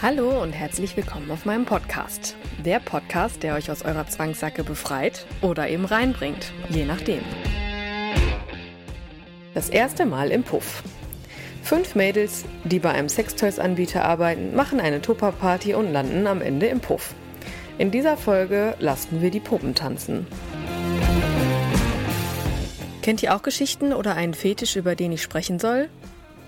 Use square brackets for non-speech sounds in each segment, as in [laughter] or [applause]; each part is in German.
Hallo und herzlich willkommen auf meinem Podcast. Der Podcast, der euch aus eurer Zwangssacke befreit oder eben reinbringt, je nachdem. Das erste Mal im Puff. Fünf Mädels, die bei einem Sextoys-Anbieter arbeiten, machen eine Tupper-Party und landen am Ende im Puff. In dieser Folge lassen wir die Puppen tanzen. Kennt ihr auch Geschichten oder einen Fetisch, über den ich sprechen soll?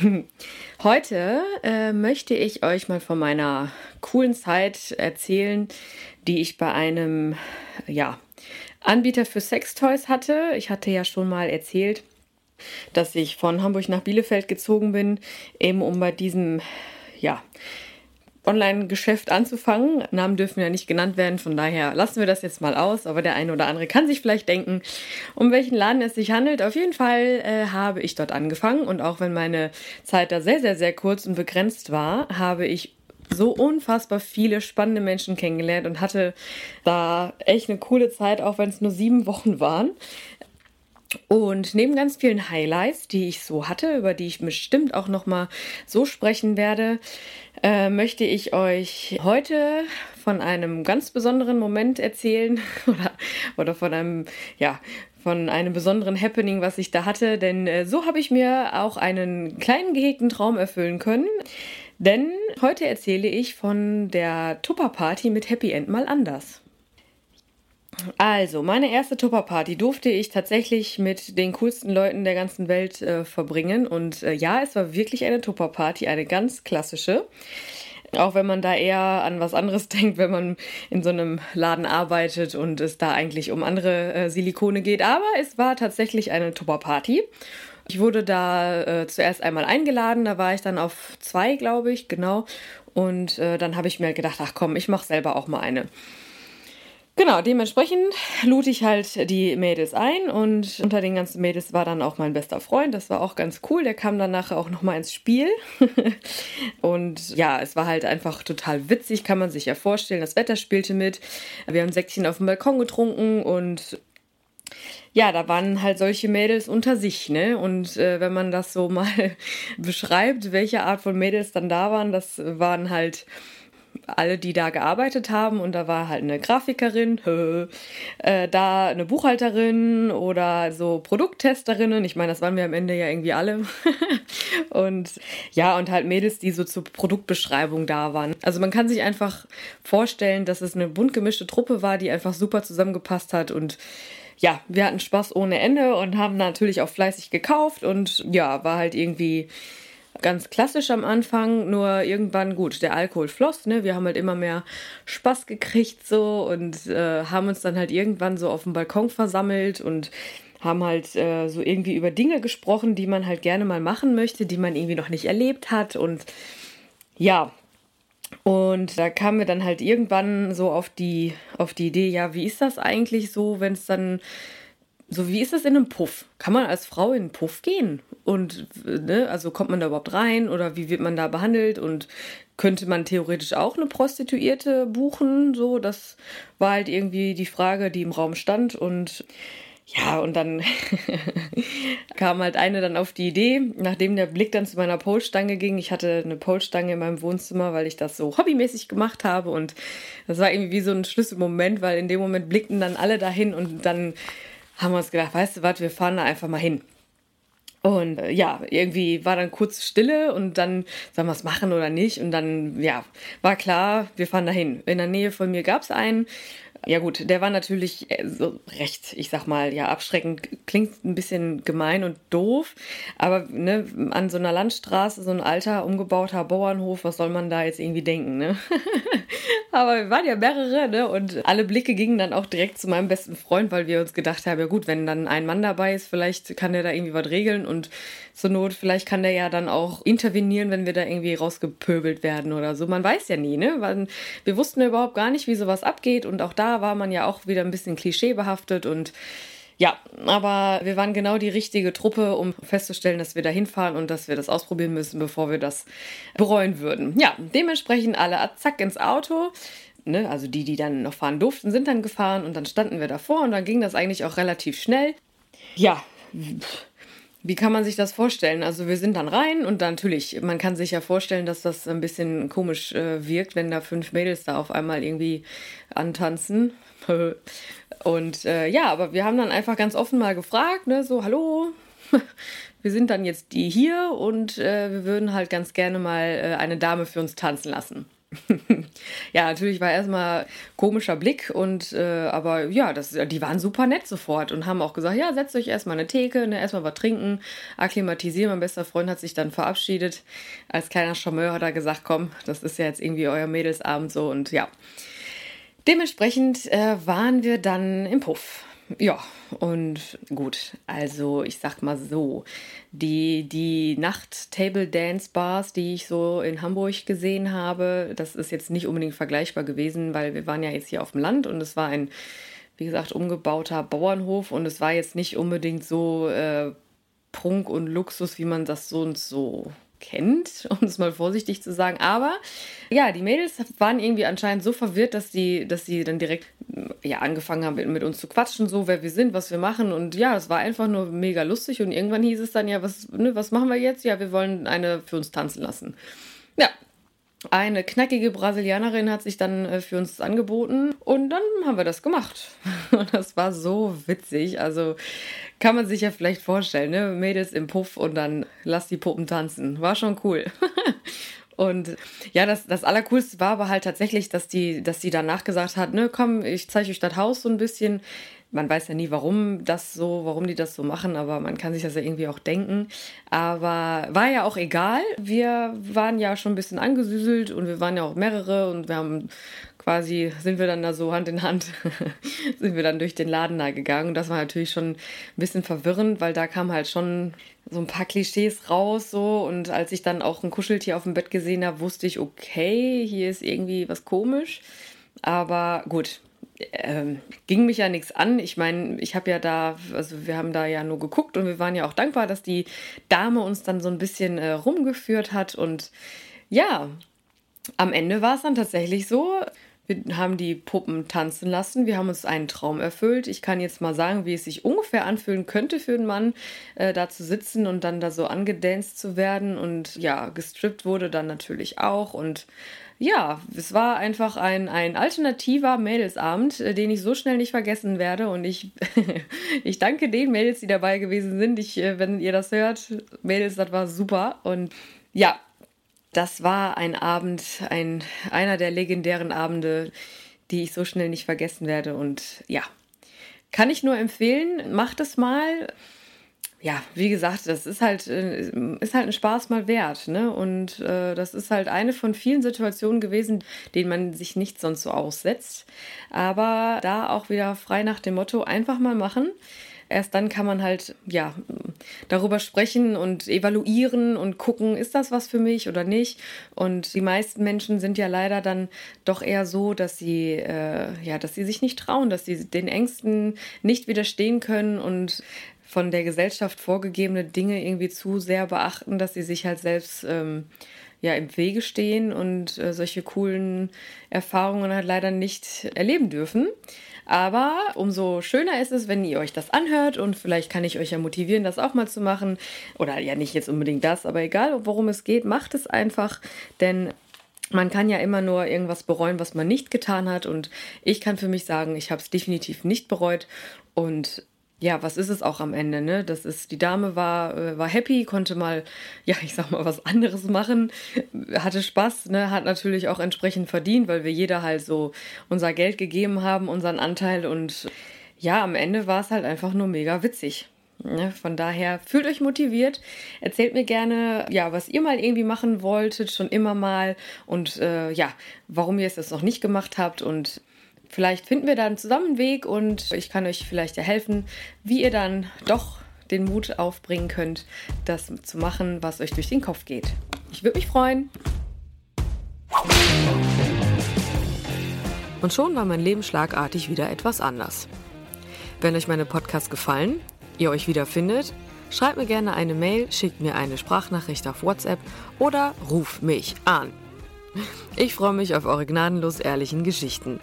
[laughs] Heute äh, möchte ich euch mal von meiner coolen Zeit erzählen, die ich bei einem ja, Anbieter für Sextoys hatte. Ich hatte ja schon mal erzählt, dass ich von Hamburg nach Bielefeld gezogen bin, eben um bei diesem ja, Online-Geschäft anzufangen. Namen dürfen ja nicht genannt werden, von daher lassen wir das jetzt mal aus. Aber der eine oder andere kann sich vielleicht denken, um welchen Laden es sich handelt. Auf jeden Fall äh, habe ich dort angefangen und auch wenn meine Zeit da sehr, sehr, sehr kurz und begrenzt war, habe ich so unfassbar viele spannende Menschen kennengelernt und hatte da echt eine coole Zeit, auch wenn es nur sieben Wochen waren. Und neben ganz vielen Highlights, die ich so hatte, über die ich bestimmt auch noch mal so sprechen werde, äh, möchte ich euch heute von einem ganz besonderen Moment erzählen [laughs] oder, oder von einem, ja, von einem besonderen Happening, was ich da hatte. Denn äh, so habe ich mir auch einen kleinen gehegten Traum erfüllen können. Denn heute erzähle ich von der Tupper-Party mit Happy End mal anders. Also, meine erste Tupper-Party durfte ich tatsächlich mit den coolsten Leuten der ganzen Welt äh, verbringen. Und äh, ja, es war wirklich eine Tupper-Party, eine ganz klassische. Auch wenn man da eher an was anderes [laughs] denkt, wenn man in so einem Laden arbeitet und es da eigentlich um andere äh, Silikone geht. Aber es war tatsächlich eine Tupper-Party. Ich wurde da äh, zuerst einmal eingeladen, da war ich dann auf zwei, glaube ich, genau. Und äh, dann habe ich mir gedacht, ach komm, ich mache selber auch mal eine. Genau, dementsprechend lud ich halt die Mädels ein und unter den ganzen Mädels war dann auch mein bester Freund. Das war auch ganz cool. Der kam dann nachher auch nochmal ins Spiel. [laughs] und ja, es war halt einfach total witzig, kann man sich ja vorstellen. Das Wetter spielte mit. Wir haben Säckchen auf dem Balkon getrunken und ja, da waren halt solche Mädels unter sich, ne? Und äh, wenn man das so [laughs] mal beschreibt, welche Art von Mädels dann da waren, das waren halt alle, die da gearbeitet haben und da war halt eine Grafikerin, äh, da eine Buchhalterin oder so Produkttesterinnen. Ich meine, das waren wir am Ende ja irgendwie alle. [laughs] und ja, und halt Mädels, die so zur Produktbeschreibung da waren. Also man kann sich einfach vorstellen, dass es eine bunt gemischte Truppe war, die einfach super zusammengepasst hat und ja, wir hatten Spaß ohne Ende und haben natürlich auch fleißig gekauft und ja, war halt irgendwie ganz klassisch am Anfang, nur irgendwann gut, der Alkohol floss, ne? Wir haben halt immer mehr Spaß gekriegt so und äh, haben uns dann halt irgendwann so auf dem Balkon versammelt und haben halt äh, so irgendwie über Dinge gesprochen, die man halt gerne mal machen möchte, die man irgendwie noch nicht erlebt hat und ja, und da kamen wir dann halt irgendwann so auf die, auf die Idee, ja, wie ist das eigentlich so, wenn es dann so, wie ist das in einem Puff? Kann man als Frau in einen Puff gehen? Und, ne, also kommt man da überhaupt rein oder wie wird man da behandelt? Und könnte man theoretisch auch eine Prostituierte buchen? So, das war halt irgendwie die Frage, die im Raum stand. Und ja, und dann [laughs] kam halt eine dann auf die Idee, nachdem der Blick dann zu meiner Polstange ging. Ich hatte eine Polstange in meinem Wohnzimmer, weil ich das so hobbymäßig gemacht habe. Und das war irgendwie wie so ein Schlüsselmoment, weil in dem Moment blickten dann alle dahin und dann haben wir uns gedacht, weißt du was, wir fahren da einfach mal hin. Und äh, ja, irgendwie war dann kurz Stille und dann sollen wir es machen oder nicht. Und dann, ja, war klar, wir fahren dahin. In der Nähe von mir gab es einen ja gut, der war natürlich äh, so recht, ich sag mal, ja, abschreckend, klingt ein bisschen gemein und doof, aber ne, an so einer Landstraße, so ein alter, umgebauter Bauernhof, was soll man da jetzt irgendwie denken, ne? [laughs] aber wir waren ja mehrere, ne? Und alle Blicke gingen dann auch direkt zu meinem besten Freund, weil wir uns gedacht haben, ja gut, wenn dann ein Mann dabei ist, vielleicht kann der da irgendwie was regeln und zur Not, vielleicht kann der ja dann auch intervenieren, wenn wir da irgendwie rausgepöbelt werden oder so. Man weiß ja nie, ne? Wir wussten ja überhaupt gar nicht, wie sowas abgeht und auch da war man ja auch wieder ein bisschen klischeebehaftet und ja, aber wir waren genau die richtige Truppe, um festzustellen, dass wir da hinfahren und dass wir das ausprobieren müssen, bevor wir das bereuen würden. Ja, dementsprechend alle zack ins Auto. Ne, also die, die dann noch fahren durften, sind dann gefahren und dann standen wir davor und dann ging das eigentlich auch relativ schnell. Ja, wie kann man sich das vorstellen? Also wir sind dann rein und dann natürlich, man kann sich ja vorstellen, dass das ein bisschen komisch äh, wirkt, wenn da fünf Mädels da auf einmal irgendwie antanzen. [laughs] und äh, ja, aber wir haben dann einfach ganz offen mal gefragt, ne, so, hallo, [laughs] wir sind dann jetzt die hier und äh, wir würden halt ganz gerne mal äh, eine Dame für uns tanzen lassen. [laughs] ja, natürlich war erstmal komischer Blick und äh, aber ja, das, die waren super nett sofort und haben auch gesagt, ja, setzt euch erstmal eine Theke, ne, erstmal was trinken, akklimatisieren. Mein bester Freund hat sich dann verabschiedet. Als kleiner Charmeur hat er gesagt, komm, das ist ja jetzt irgendwie euer Mädelsabend so und ja. Dementsprechend äh, waren wir dann im Puff. Ja, und gut, also ich sag mal so, die, die Nacht-Table-Dance-Bars, die ich so in Hamburg gesehen habe, das ist jetzt nicht unbedingt vergleichbar gewesen, weil wir waren ja jetzt hier auf dem Land und es war ein, wie gesagt, umgebauter Bauernhof und es war jetzt nicht unbedingt so äh, Prunk und Luxus, wie man das so und so kennt, um es mal vorsichtig zu sagen. Aber ja, die Mädels waren irgendwie anscheinend so verwirrt, dass die, dass sie dann direkt ja, angefangen haben, mit uns zu quatschen, so wer wir sind, was wir machen. Und ja, es war einfach nur mega lustig. Und irgendwann hieß es dann, ja, was, ne, was machen wir jetzt? Ja, wir wollen eine für uns tanzen lassen. Ja, eine knackige Brasilianerin hat sich dann äh, für uns angeboten und dann haben wir das gemacht. [laughs] Und das war so witzig. Also kann man sich ja vielleicht vorstellen, ne? Mädels im Puff und dann lass die Puppen tanzen. War schon cool. [laughs] Und ja, das, das Allercoolste war aber halt tatsächlich, dass die, dass die danach gesagt hat, ne, komm, ich zeige euch das Haus so ein bisschen man weiß ja nie, warum das so, warum die das so machen, aber man kann sich das ja irgendwie auch denken. Aber war ja auch egal. Wir waren ja schon ein bisschen angesüßelt und wir waren ja auch mehrere und wir haben quasi, sind wir dann da so Hand in Hand, [laughs] sind wir dann durch den Laden da gegangen. Und das war natürlich schon ein bisschen verwirrend, weil da kam halt schon so ein paar Klischees raus so und als ich dann auch ein Kuscheltier auf dem Bett gesehen habe, wusste ich, okay, hier ist irgendwie was komisch. Aber gut, ähm, ging mich ja nichts an. Ich meine, ich habe ja da, also wir haben da ja nur geguckt und wir waren ja auch dankbar, dass die Dame uns dann so ein bisschen äh, rumgeführt hat. Und ja, am Ende war es dann tatsächlich so. Wir haben die Puppen tanzen lassen. Wir haben uns einen Traum erfüllt. Ich kann jetzt mal sagen, wie es sich ungefähr anfühlen könnte für einen Mann, äh, da zu sitzen und dann da so angedanzt zu werden. Und ja, gestrippt wurde dann natürlich auch. Und ja, es war einfach ein, ein alternativer Mädelsabend, äh, den ich so schnell nicht vergessen werde. Und ich, [laughs] ich danke den Mädels, die dabei gewesen sind. Ich, äh, wenn ihr das hört, Mädels, das war super. Und ja, das war ein Abend, ein, einer der legendären Abende, die ich so schnell nicht vergessen werde. Und ja, kann ich nur empfehlen, macht es mal ja, wie gesagt, das ist halt, äh, ist halt ein Spaß mal wert. Ne? Und äh, das ist halt eine von vielen Situationen gewesen, denen man sich nicht sonst so aussetzt. Aber da auch wieder frei nach dem Motto, einfach mal machen. Erst dann kann man halt, ja, darüber sprechen und evaluieren und gucken, ist das was für mich oder nicht. Und die meisten Menschen sind ja leider dann doch eher so, dass sie, äh, ja, dass sie sich nicht trauen, dass sie den Ängsten nicht widerstehen können und von der Gesellschaft vorgegebene Dinge irgendwie zu sehr beachten, dass sie sich halt selbst ähm, ja im Wege stehen und äh, solche coolen Erfahrungen halt leider nicht erleben dürfen. Aber umso schöner ist es, wenn ihr euch das anhört und vielleicht kann ich euch ja motivieren, das auch mal zu machen. Oder ja, nicht jetzt unbedingt das, aber egal, worum es geht, macht es einfach, denn man kann ja immer nur irgendwas bereuen, was man nicht getan hat. Und ich kann für mich sagen, ich habe es definitiv nicht bereut. Und ja, was ist es auch am Ende, ne? Das ist, die Dame war, äh, war happy, konnte mal, [laughs] ja, ich sag mal, was anderes machen, hatte Spaß, ne? Hat natürlich auch entsprechend verdient, weil wir jeder halt so unser Geld gegeben haben, unseren Anteil und ja, am Ende war es halt einfach nur mega witzig. Ne? Von daher fühlt euch motiviert, erzählt mir gerne, ja, was ihr mal irgendwie machen wolltet, schon immer mal und äh, ja, warum ihr es jetzt noch nicht gemacht habt und Vielleicht finden wir dann zusammen einen Weg und ich kann euch vielleicht ja helfen, wie ihr dann doch den Mut aufbringen könnt, das zu machen, was euch durch den Kopf geht. Ich würde mich freuen. Und schon war mein Leben schlagartig wieder etwas anders. Wenn euch meine Podcasts gefallen, ihr euch wiederfindet, schreibt mir gerne eine Mail, schickt mir eine Sprachnachricht auf WhatsApp oder ruft mich an. Ich freue mich auf eure gnadenlos ehrlichen Geschichten.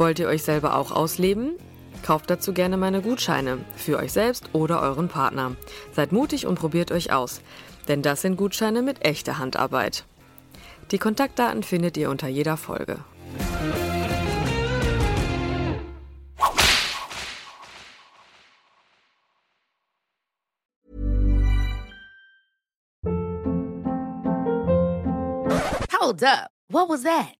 Wollt ihr euch selber auch ausleben? Kauft dazu gerne meine Gutscheine für euch selbst oder euren Partner. Seid mutig und probiert euch aus, denn das sind Gutscheine mit echter Handarbeit. Die Kontaktdaten findet ihr unter jeder Folge. Hold up. What was that?